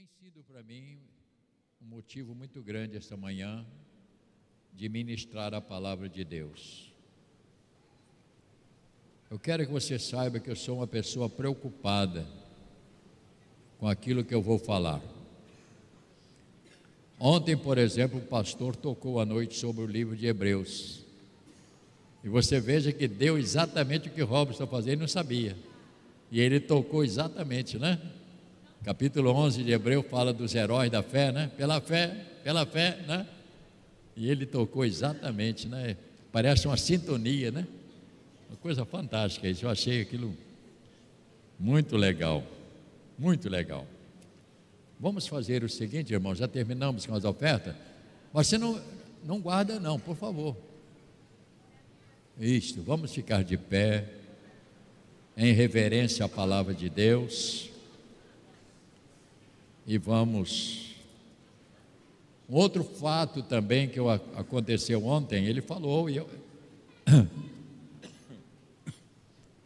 Tem sido para mim um motivo muito grande esta manhã de ministrar a palavra de Deus. Eu quero que você saiba que eu sou uma pessoa preocupada com aquilo que eu vou falar. Ontem, por exemplo, o pastor tocou à noite sobre o livro de Hebreus. E você veja que deu exatamente o que Robson está fazendo, ele não sabia. E ele tocou exatamente, né? Capítulo 11 de Hebreu fala dos heróis da fé, né? Pela fé, pela fé, né? E ele tocou exatamente, né? Parece uma sintonia, né? Uma coisa fantástica isso. Eu achei aquilo muito legal. Muito legal. Vamos fazer o seguinte, irmão, já terminamos com as ofertas. Mas você não, não guarda, não, por favor. Isto, vamos ficar de pé, em reverência à palavra de Deus, e vamos. Um outro fato também que aconteceu ontem, ele falou, e eu,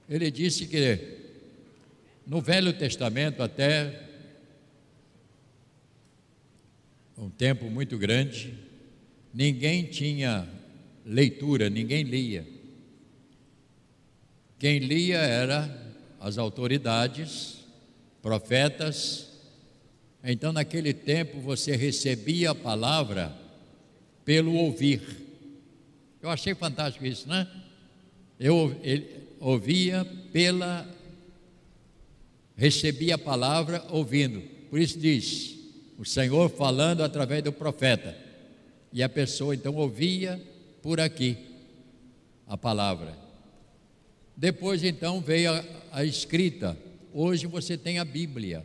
ele disse que no Velho Testamento, até um tempo muito grande, ninguém tinha leitura, ninguém lia. Quem lia era as autoridades, profetas. Então, naquele tempo, você recebia a palavra pelo ouvir. Eu achei fantástico isso, né? Eu ouvia pela. recebia a palavra ouvindo. Por isso diz: o Senhor falando através do profeta. E a pessoa então ouvia por aqui a palavra. Depois então veio a, a escrita. Hoje você tem a Bíblia.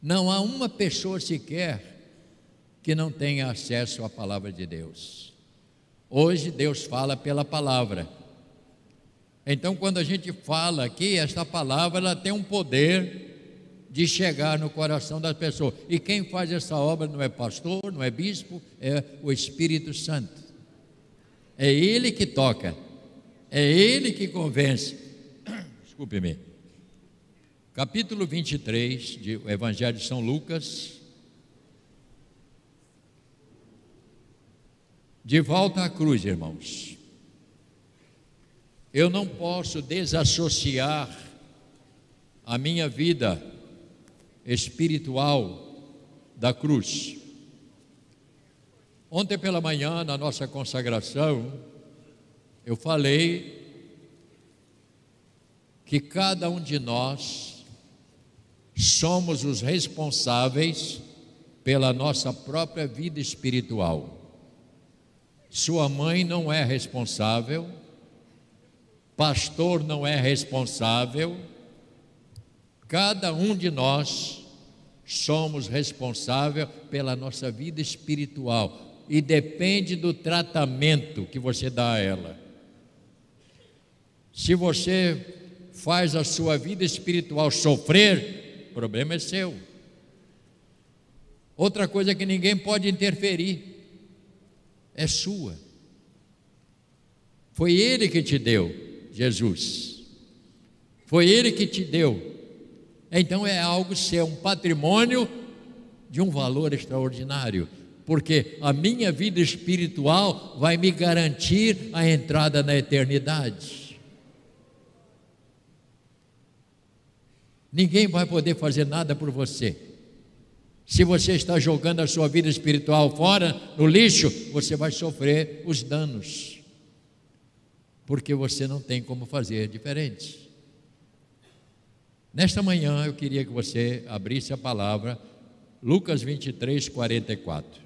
Não há uma pessoa sequer que não tenha acesso à palavra de Deus. Hoje Deus fala pela palavra. Então, quando a gente fala aqui, esta palavra ela tem um poder de chegar no coração das pessoas. E quem faz essa obra não é pastor, não é bispo, é o Espírito Santo. É ele que toca. É ele que convence. Desculpe-me. Capítulo 23 do Evangelho de São Lucas. De volta à cruz, irmãos. Eu não posso desassociar a minha vida espiritual da cruz. Ontem pela manhã, na nossa consagração, eu falei que cada um de nós somos os responsáveis pela nossa própria vida espiritual. Sua mãe não é responsável, pastor não é responsável, cada um de nós somos responsável pela nossa vida espiritual e depende do tratamento que você dá a ela. Se você faz a sua vida espiritual sofrer, problema é seu. Outra coisa que ninguém pode interferir é sua. Foi Ele que te deu, Jesus. Foi Ele que te deu. Então é algo seu, um patrimônio de um valor extraordinário, porque a minha vida espiritual vai me garantir a entrada na eternidade. Ninguém vai poder fazer nada por você. Se você está jogando a sua vida espiritual fora, no lixo, você vai sofrer os danos. Porque você não tem como fazer diferente. Nesta manhã eu queria que você abrisse a palavra Lucas 23, 44.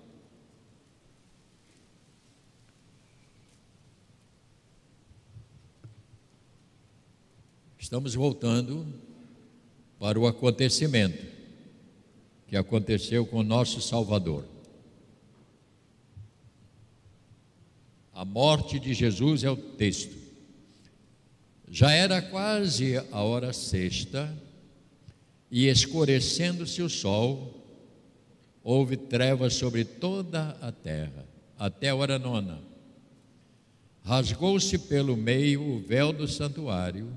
Estamos voltando para o acontecimento que aconteceu com o nosso Salvador. A morte de Jesus é o texto. Já era quase a hora sexta, e escurecendo-se o sol, houve trevas sobre toda a terra, até a hora nona. Rasgou-se pelo meio o véu do santuário,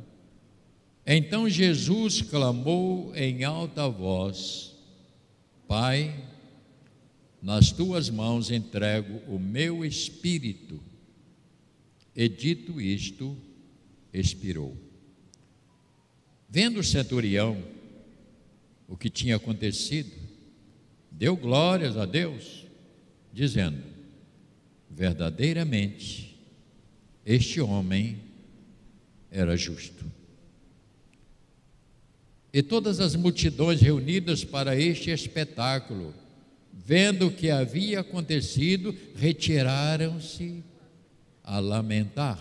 então Jesus clamou em alta voz: Pai, nas tuas mãos entrego o meu espírito. E dito isto, expirou. Vendo o centurião o que tinha acontecido, deu glórias a Deus, dizendo: verdadeiramente, este homem era justo. E todas as multidões reunidas para este espetáculo, vendo o que havia acontecido, retiraram-se a lamentar,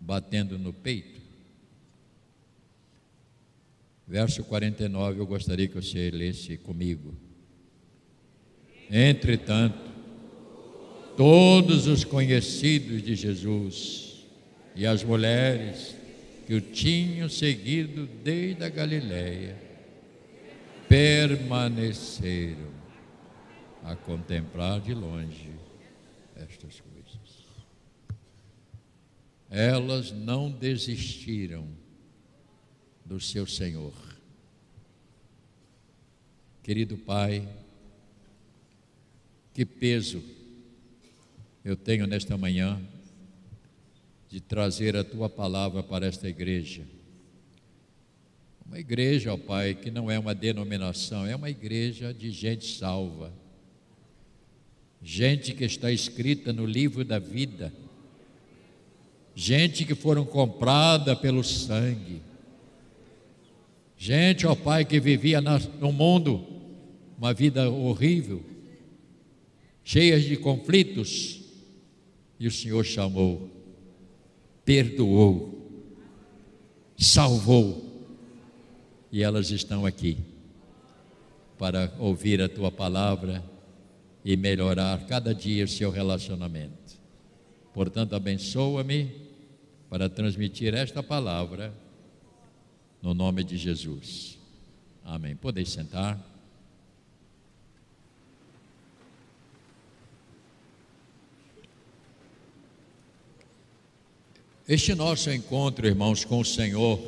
batendo no peito. Verso 49, eu gostaria que você lesse comigo. Entretanto, todos os conhecidos de Jesus e as mulheres que o tinham seguido desde a Galiléia permaneceram a contemplar de longe estas coisas. Elas não desistiram do seu Senhor. Querido Pai, que peso eu tenho nesta manhã de trazer a tua palavra para esta igreja. Uma igreja, ó Pai, que não é uma denominação, é uma igreja de gente salva. Gente que está escrita no livro da vida. Gente que foram comprada pelo sangue. Gente, ó Pai, que vivia no mundo uma vida horrível, cheia de conflitos, e o Senhor chamou perdoou, salvou, e elas estão aqui para ouvir a tua palavra e melhorar cada dia o seu relacionamento. Portanto, abençoa-me para transmitir esta palavra no nome de Jesus. Amém. Podem sentar. Este nosso encontro, irmãos, com o Senhor,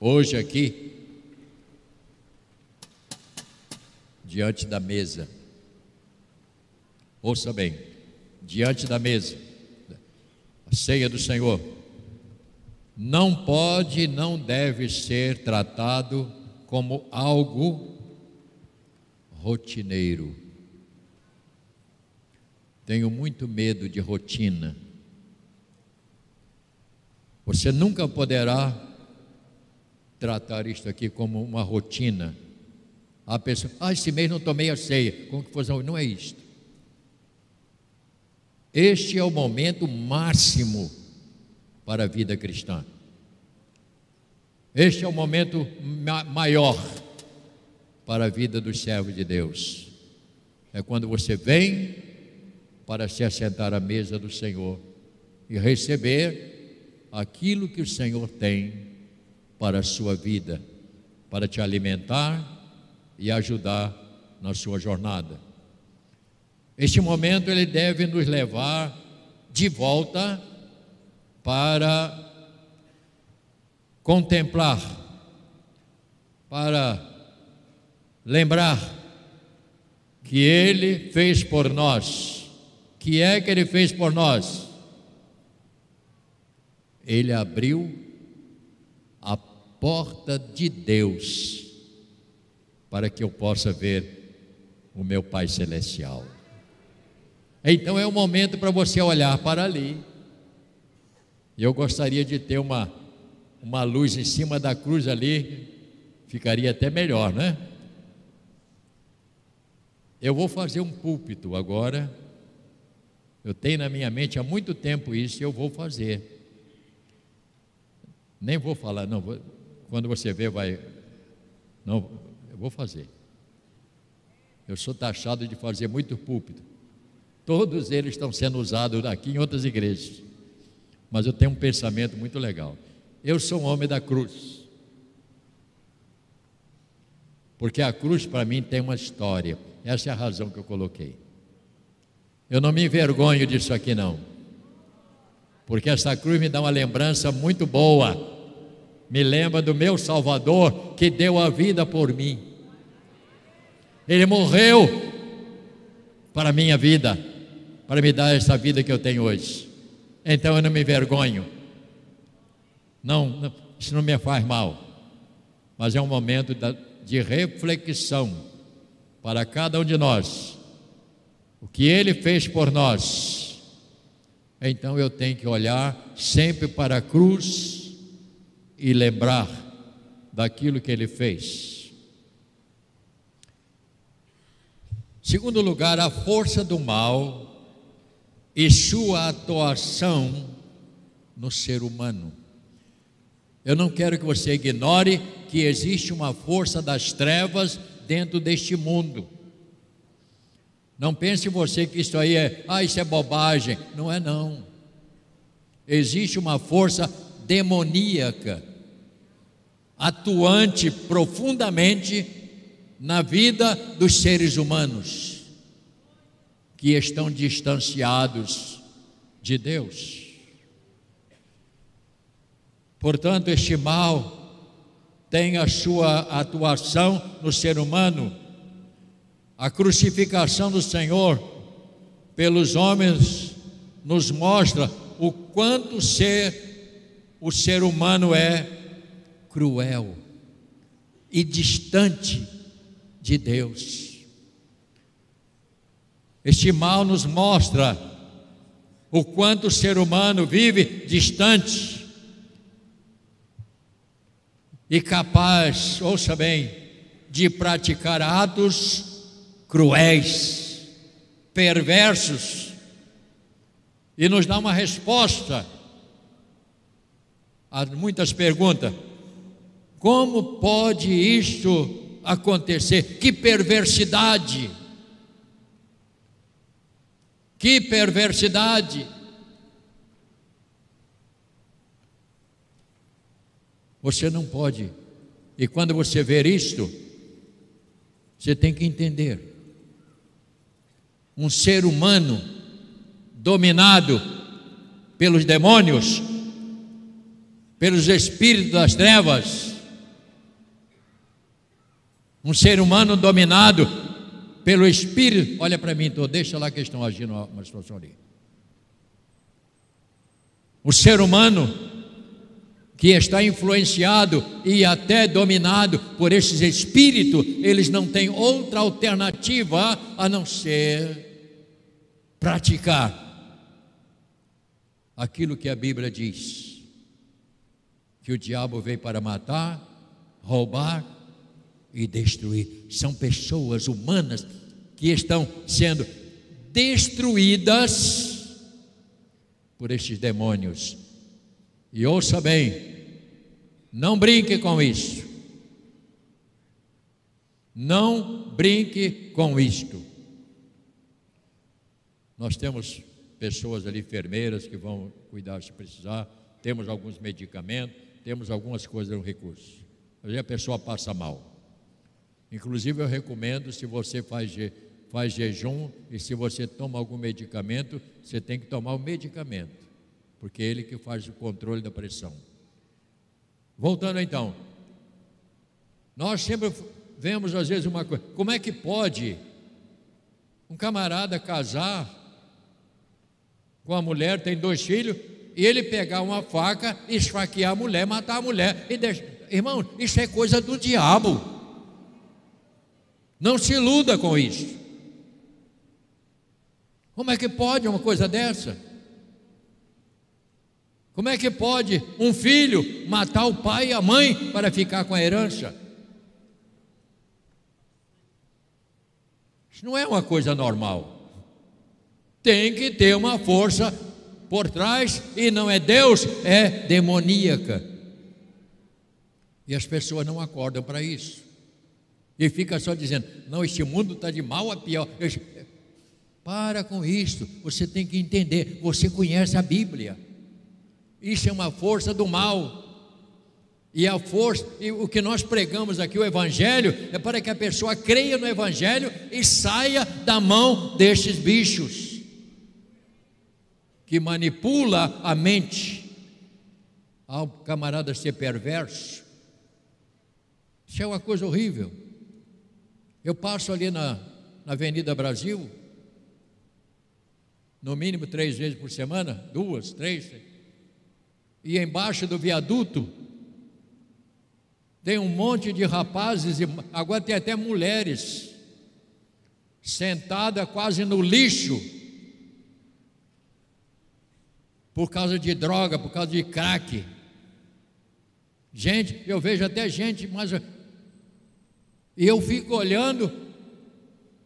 hoje aqui, diante da mesa, ouça bem, diante da mesa, a ceia do Senhor, não pode, não deve ser tratado como algo rotineiro. Tenho muito medo de rotina. Você nunca poderá tratar isto aqui como uma rotina. A pessoa, ah, esse mês não tomei a ceia. Como que fosse? Não é isto. Este é o momento máximo para a vida cristã. Este é o momento ma maior para a vida dos servos de Deus. É quando você vem para se assentar à mesa do Senhor e receber aquilo que o Senhor tem para a sua vida, para te alimentar e ajudar na sua jornada. Este momento ele deve nos levar de volta para contemplar, para lembrar que ele fez por nós. Que é que ele fez por nós? Ele abriu a porta de Deus para que eu possa ver o meu Pai Celestial. Então é o momento para você olhar para ali. Eu gostaria de ter uma, uma luz em cima da cruz ali, ficaria até melhor, né? Eu vou fazer um púlpito agora. Eu tenho na minha mente há muito tempo isso e eu vou fazer. Nem vou falar, não, vou, quando você vê, vai. Não, eu vou fazer. Eu sou taxado de fazer muito púlpito. Todos eles estão sendo usados aqui em outras igrejas. Mas eu tenho um pensamento muito legal. Eu sou um homem da cruz. Porque a cruz para mim tem uma história. Essa é a razão que eu coloquei. Eu não me envergonho disso aqui não. Porque essa cruz me dá uma lembrança muito boa me lembra do meu Salvador que deu a vida por mim. Ele morreu para a minha vida, para me dar essa vida que eu tenho hoje. Então eu não me envergonho. Não, não isso não me faz mal. Mas é um momento de reflexão para cada um de nós. O que ele fez por nós. Então eu tenho que olhar sempre para a cruz e lembrar daquilo que ele fez. Segundo lugar, a força do mal e sua atuação no ser humano. Eu não quero que você ignore que existe uma força das trevas dentro deste mundo. Não pense você que isso aí é, ah, isso é bobagem. Não é não. Existe uma força demoníaca atuante profundamente na vida dos seres humanos que estão distanciados de Deus. Portanto, este mal tem a sua atuação no ser humano. A crucificação do Senhor pelos homens nos mostra o quanto ser o ser humano é cruel e distante de Deus. Este mal nos mostra o quanto o ser humano vive distante e capaz, ouça bem, de praticar atos cruéis, perversos, e nos dá uma resposta a muitas perguntas. Como pode isto acontecer? Que perversidade! Que perversidade! Você não pode. E quando você ver isto, você tem que entender. Um ser humano dominado pelos demônios, pelos espíritos das trevas, um ser humano dominado pelo espírito. Olha para mim, então, deixa lá que estão agindo uma situação ali. O ser humano que está influenciado e até dominado por esses espíritos, eles não têm outra alternativa a não ser praticar aquilo que a Bíblia diz: que o diabo veio para matar, roubar e destruir. São pessoas humanas que estão sendo destruídas por estes demônios e ouça bem, não brinque com isso. Não brinque com isto. Nós temos pessoas ali, enfermeiras, que vão cuidar se precisar, temos alguns medicamentos, temos algumas coisas no recurso. Aí a pessoa passa mal. Inclusive, eu recomendo, se você faz, faz jejum e se você toma algum medicamento, você tem que tomar o medicamento porque é ele que faz o controle da pressão. Voltando então, nós sempre vemos às vezes uma coisa: como é que pode um camarada casar com a mulher, tem dois filhos, e ele pegar uma faca, esfaquear a mulher, matar a mulher e deixar. Irmão, isso é coisa do diabo. Não se iluda com isso. Como é que pode uma coisa dessa? Como é que pode um filho matar o pai e a mãe para ficar com a herança? Isso não é uma coisa normal. Tem que ter uma força por trás e não é Deus, é demoníaca. E as pessoas não acordam para isso. E fica só dizendo: não, este mundo está de mal a pior. Para com isso, você tem que entender. Você conhece a Bíblia. Isso é uma força do mal. E a força, e o que nós pregamos aqui, o Evangelho, é para que a pessoa creia no Evangelho e saia da mão destes bichos que manipula a mente ao camarada ser perverso. Isso é uma coisa horrível. Eu passo ali na, na Avenida Brasil, no mínimo três vezes por semana, duas, três, e embaixo do viaduto tem um monte de rapazes, e agora tem até mulheres, sentada quase no lixo, por causa de droga, por causa de crack. Gente, eu vejo até gente, mas. E eu fico olhando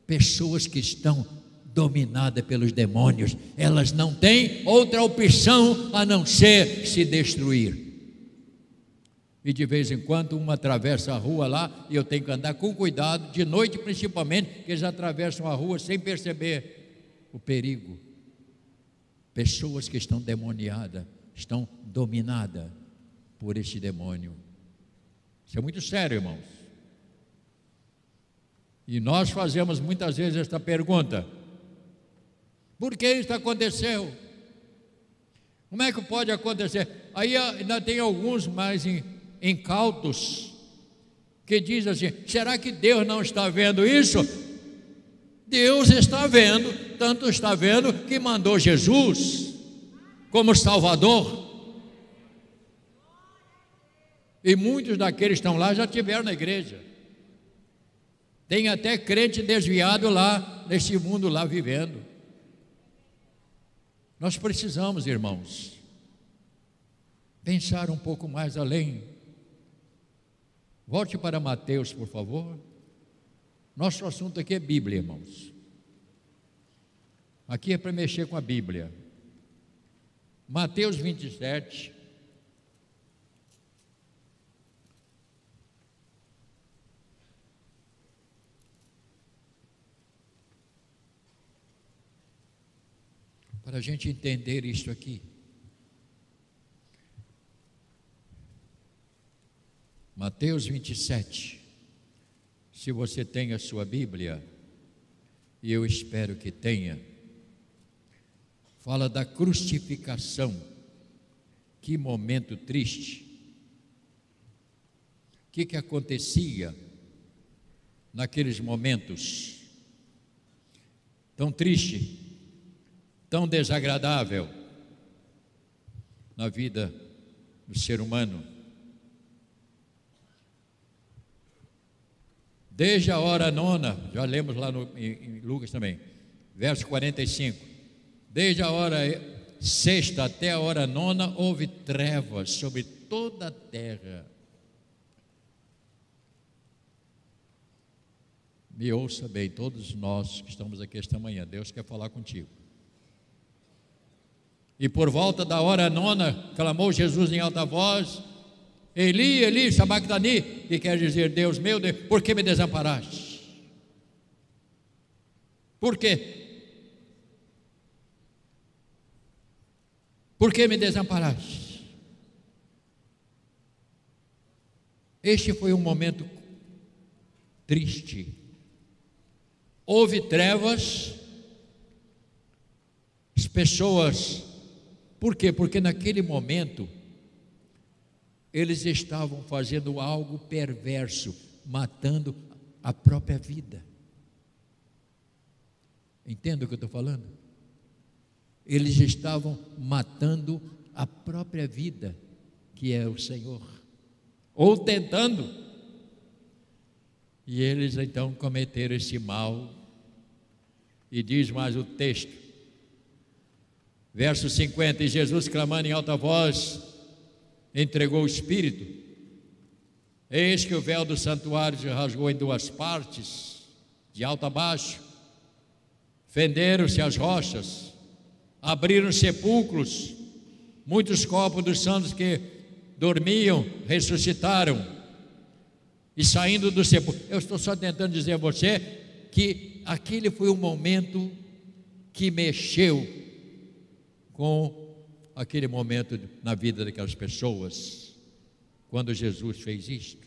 pessoas que estão dominadas pelos demônios, elas não têm outra opção a não ser se destruir. E de vez em quando uma atravessa a rua lá e eu tenho que andar com cuidado, de noite principalmente, que eles atravessam a rua sem perceber o perigo. Pessoas que estão demoniadas, estão dominadas por este demônio. Isso é muito sério, irmãos. E nós fazemos muitas vezes esta pergunta: por que isso aconteceu? Como é que pode acontecer? Aí ainda tem alguns mais incautos que dizem assim: será que Deus não está vendo isso? Deus está vendo, tanto está vendo que mandou Jesus como Salvador. E muitos daqueles que estão lá já tiveram na igreja. Tem até crente desviado lá, nesse mundo lá vivendo. Nós precisamos, irmãos, pensar um pouco mais além. Volte para Mateus, por favor. Nosso assunto aqui é Bíblia, irmãos. Aqui é para mexer com a Bíblia. Mateus 27, para a gente entender isso aqui. Mateus 27. Se você tem a sua Bíblia, e eu espero que tenha, fala da crucificação. Que momento triste. O que, que acontecia naqueles momentos? Tão triste tão desagradável na vida do ser humano. Desde a hora nona, já lemos lá no, em, em Lucas também, verso 45. Desde a hora sexta até a hora nona houve trevas sobre toda a terra. Me ouça bem, todos nós que estamos aqui esta manhã, Deus quer falar contigo. E por volta da hora nona, clamou Jesus em alta voz: Eli, Eli, sabactani, que quer dizer: Deus meu, Deus, por que me desamparaste? Por quê? Por que me desamparaste? Este foi um momento triste. Houve trevas, as pessoas por quê? Porque naquele momento eles estavam fazendo algo perverso, matando a própria vida. Entenda o que eu estou falando? Eles estavam matando a própria vida, que é o Senhor, ou tentando. E eles então cometeram esse mal. E diz mais o texto: Verso 50: E Jesus, clamando em alta voz, entregou o Espírito. Eis que o véu do santuário se rasgou em duas partes, de alto a baixo. Fenderam-se as rochas, abriram sepulcros, muitos corpos dos santos que dormiam ressuscitaram. E saindo do sepulcro, eu estou só tentando dizer a você que aquele foi o momento que mexeu com aquele momento na vida daquelas pessoas, quando Jesus fez isto.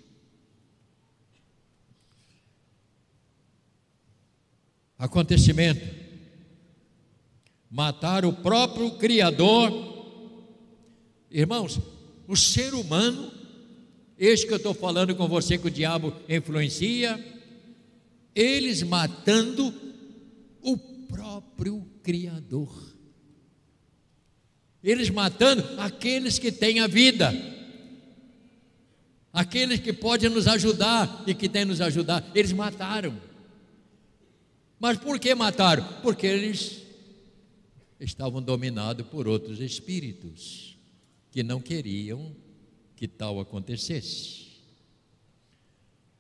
Acontecimento, matar o próprio Criador. Irmãos, o ser humano, este que eu estou falando com você que o diabo influencia, eles matando o próprio Criador. Eles matando aqueles que têm a vida, aqueles que podem nos ajudar e que têm nos ajudar. Eles mataram. Mas por que mataram? Porque eles estavam dominados por outros espíritos que não queriam que tal acontecesse.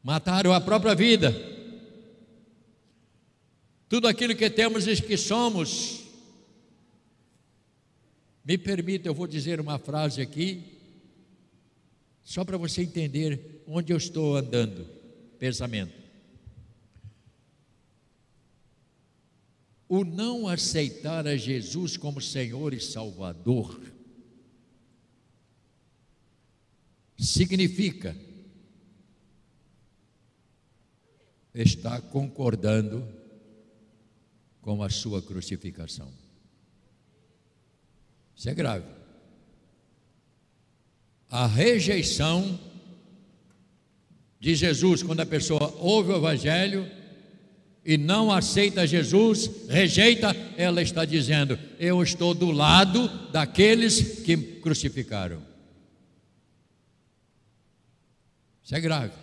Mataram a própria vida. Tudo aquilo que temos e que somos. Me permita, eu vou dizer uma frase aqui, só para você entender onde eu estou andando. Pensamento. O não aceitar a Jesus como Senhor e Salvador significa estar concordando com a sua crucificação. Isso é grave. A rejeição de Jesus, quando a pessoa ouve o Evangelho, e não aceita Jesus, rejeita, ela está dizendo: Eu estou do lado daqueles que crucificaram. Isso é grave.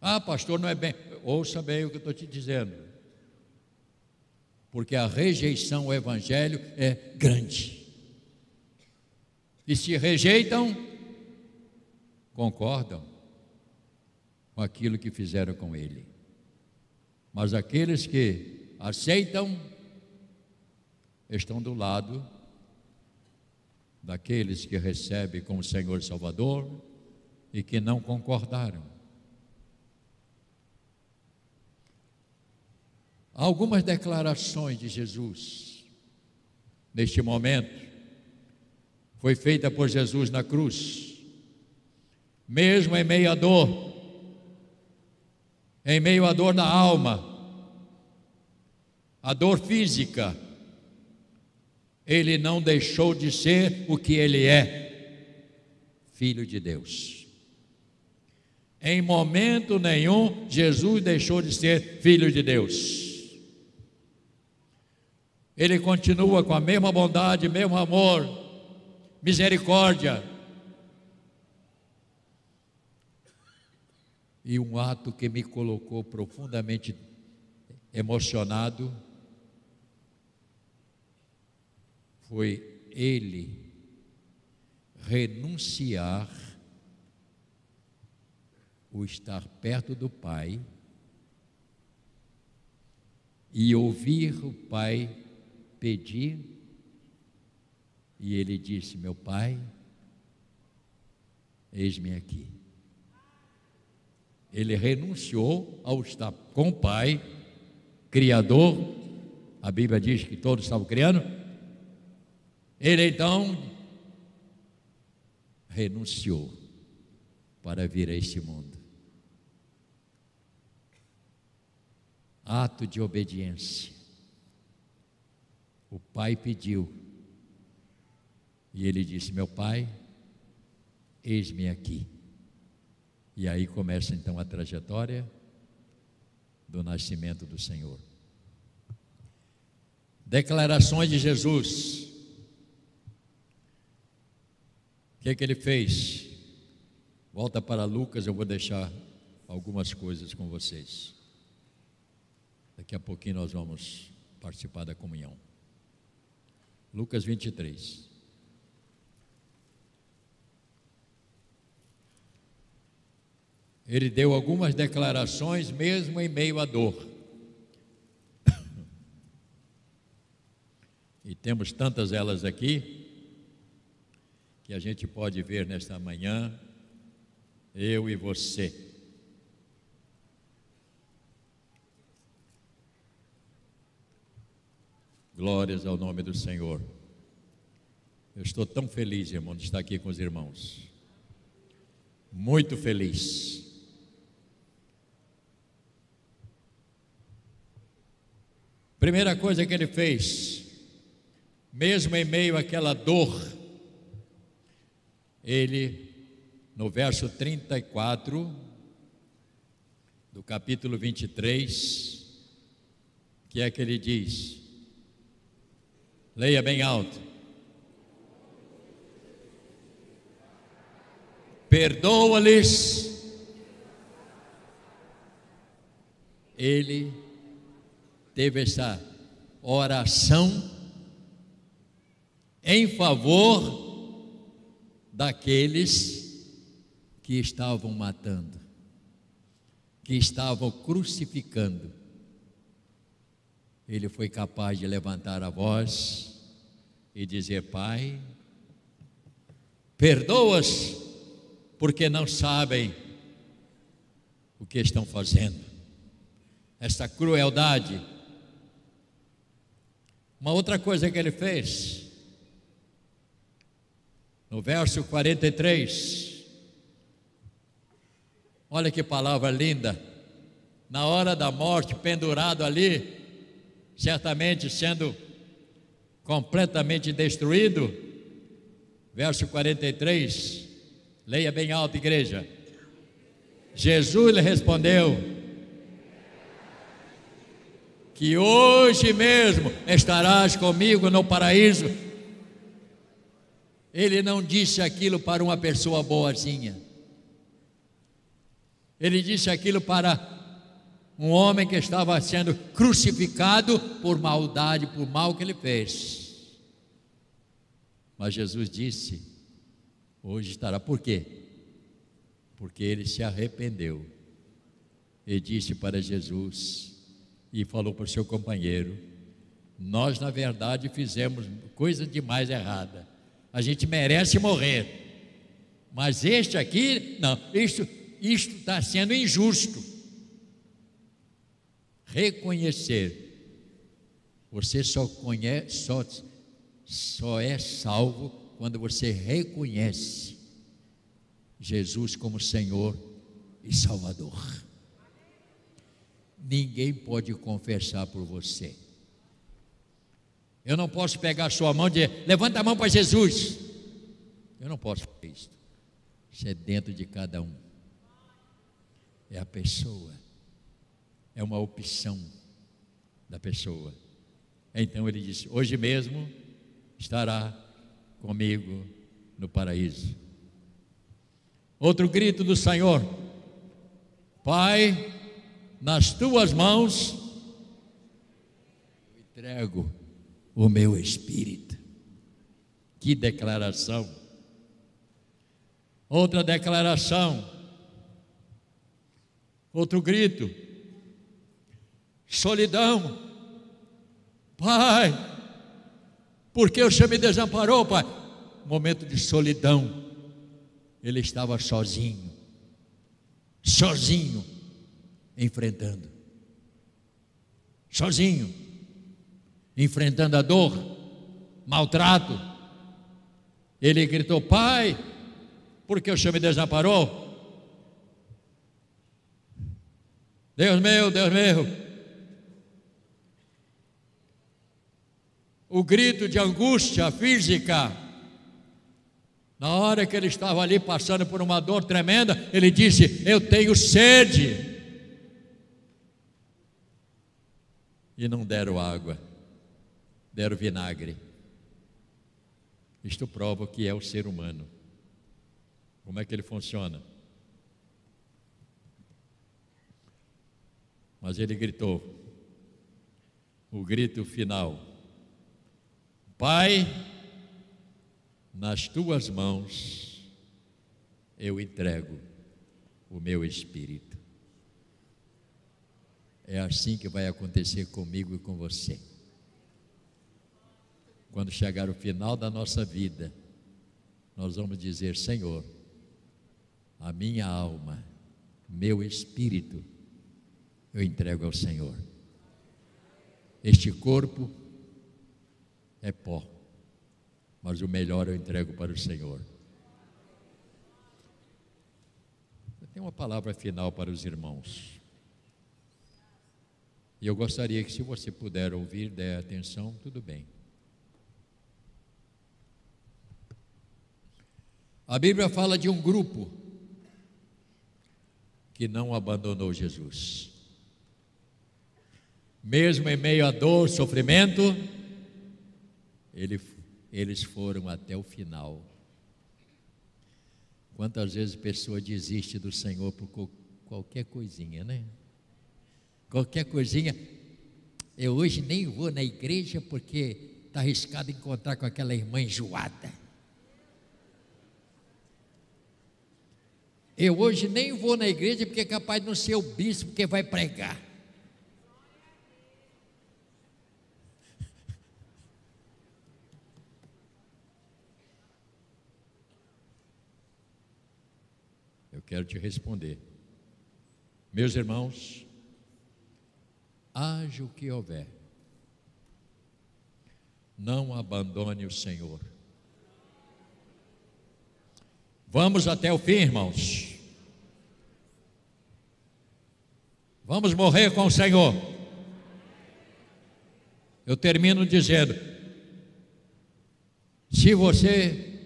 Ah, pastor, não é bem. Ouça bem o que eu estou te dizendo. Porque a rejeição ao Evangelho é grande. E se rejeitam, concordam com aquilo que fizeram com ele. Mas aqueles que aceitam estão do lado daqueles que recebem como Senhor Salvador e que não concordaram. Algumas declarações de Jesus neste momento foi feita por Jesus na cruz, mesmo em meio à dor, em meio à dor na alma, a dor física, ele não deixou de ser o que ele é, filho de Deus. Em momento nenhum, Jesus deixou de ser filho de Deus. Ele continua com a mesma bondade, mesmo amor, misericórdia, e um ato que me colocou profundamente emocionado foi ele renunciar o estar perto do Pai e ouvir o Pai pedir, e ele disse: Meu Pai, eis-me aqui ele renunciou ao estar com o Pai, Criador, a Bíblia diz que todos estavam criando. Ele então renunciou para vir a este mundo. Ato de obediência. O pai pediu, e ele disse: Meu pai, eis-me aqui. E aí começa então a trajetória do nascimento do Senhor. Declarações de Jesus. O que, é que ele fez? Volta para Lucas, eu vou deixar algumas coisas com vocês. Daqui a pouquinho nós vamos participar da comunhão. Lucas 23. ele deu algumas declarações, mesmo em meio à dor. E temos tantas elas aqui, que a gente pode ver nesta manhã, eu e você. Glórias ao nome do Senhor. Eu estou tão feliz, irmão, de estar aqui com os irmãos. Muito feliz. Primeira coisa que ele fez, mesmo em meio àquela dor, ele, no verso 34, do capítulo 23, que é que ele diz. Leia bem alto. Perdoa-lhes. Ele teve essa oração em favor daqueles que estavam matando, que estavam crucificando. Ele foi capaz de levantar a voz e dizer: Pai, perdoa-os, porque não sabem o que estão fazendo. Essa crueldade. Uma outra coisa que ele fez, no verso 43. Olha que palavra linda. Na hora da morte, pendurado ali, certamente sendo completamente destruído. Verso 43. Leia bem alto, igreja. Jesus lhe respondeu: Que hoje mesmo estarás comigo no paraíso. Ele não disse aquilo para uma pessoa boazinha. Ele disse aquilo para um homem que estava sendo crucificado por maldade, por mal que ele fez. Mas Jesus disse: Hoje estará. Por quê? Porque ele se arrependeu. E disse para Jesus e falou para o seu companheiro: Nós, na verdade, fizemos coisa demais errada a gente merece morrer. Mas este aqui, não, isto está sendo injusto. Reconhecer. Você só conhece, só, só é salvo quando você reconhece Jesus como Senhor e Salvador. Ninguém pode confessar por você. Eu não posso pegar sua mão e dizer, levanta a mão para Jesus. Eu não posso fazer isso. Isso é dentro de cada um. É a pessoa. É uma opção da pessoa. Então ele disse: Hoje mesmo estará comigo no paraíso. Outro grito do Senhor: Pai, nas tuas mãos eu entrego o meu espírito. Que declaração! Outra declaração, outro grito: solidão. Pai, porque o Senhor me desamparou, Pai? Momento de solidão. Ele estava sozinho, sozinho, enfrentando, sozinho enfrentando a dor, maltrato. Ele gritou: Pai, por que o Senhor me desamparou? Deus meu, Deus meu. O grito de angústia física. Na hora que ele estava ali passando por uma dor tremenda, ele disse: Eu tenho sede. E não deram água deram vinagre. Isto prova que é o ser humano. Como é que ele funciona? Mas ele gritou, o grito final: Pai, nas tuas mãos eu entrego o meu espírito. É assim que vai acontecer comigo e com você quando chegar o final da nossa vida, nós vamos dizer: Senhor, a minha alma, meu espírito, eu entrego ao Senhor. Este corpo é pó, mas o melhor eu entrego para o Senhor. Tem uma palavra final para os irmãos. E eu gostaria que, se você puder ouvir, der atenção, tudo bem. A Bíblia fala de um grupo que não abandonou Jesus. Mesmo em meio a dor, sofrimento, ele, eles foram até o final. Quantas vezes a pessoa desiste do Senhor por qualquer coisinha, né? Qualquer coisinha. Eu hoje nem vou na igreja porque está arriscado encontrar com aquela irmã enjoada. Eu hoje nem vou na igreja porque é capaz de não ser o bispo que vai pregar. Eu quero te responder. Meus irmãos, haja o que houver, não abandone o Senhor. Vamos até o fim, irmãos. Vamos morrer com o Senhor. Eu termino dizendo: se você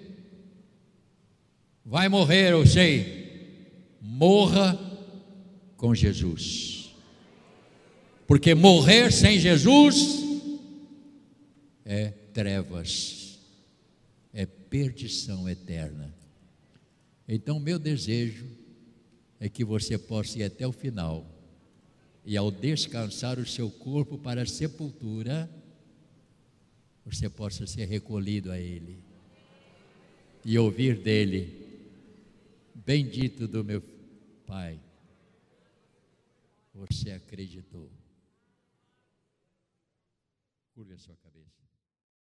vai morrer, eu sei, morra com Jesus. Porque morrer sem Jesus é trevas, é perdição eterna. Então, meu desejo é que você possa ir até o final e, ao descansar o seu corpo para a sepultura, você possa ser recolhido a Ele e ouvir dele: Bendito do meu Pai, você acreditou. Curva a sua cabeça.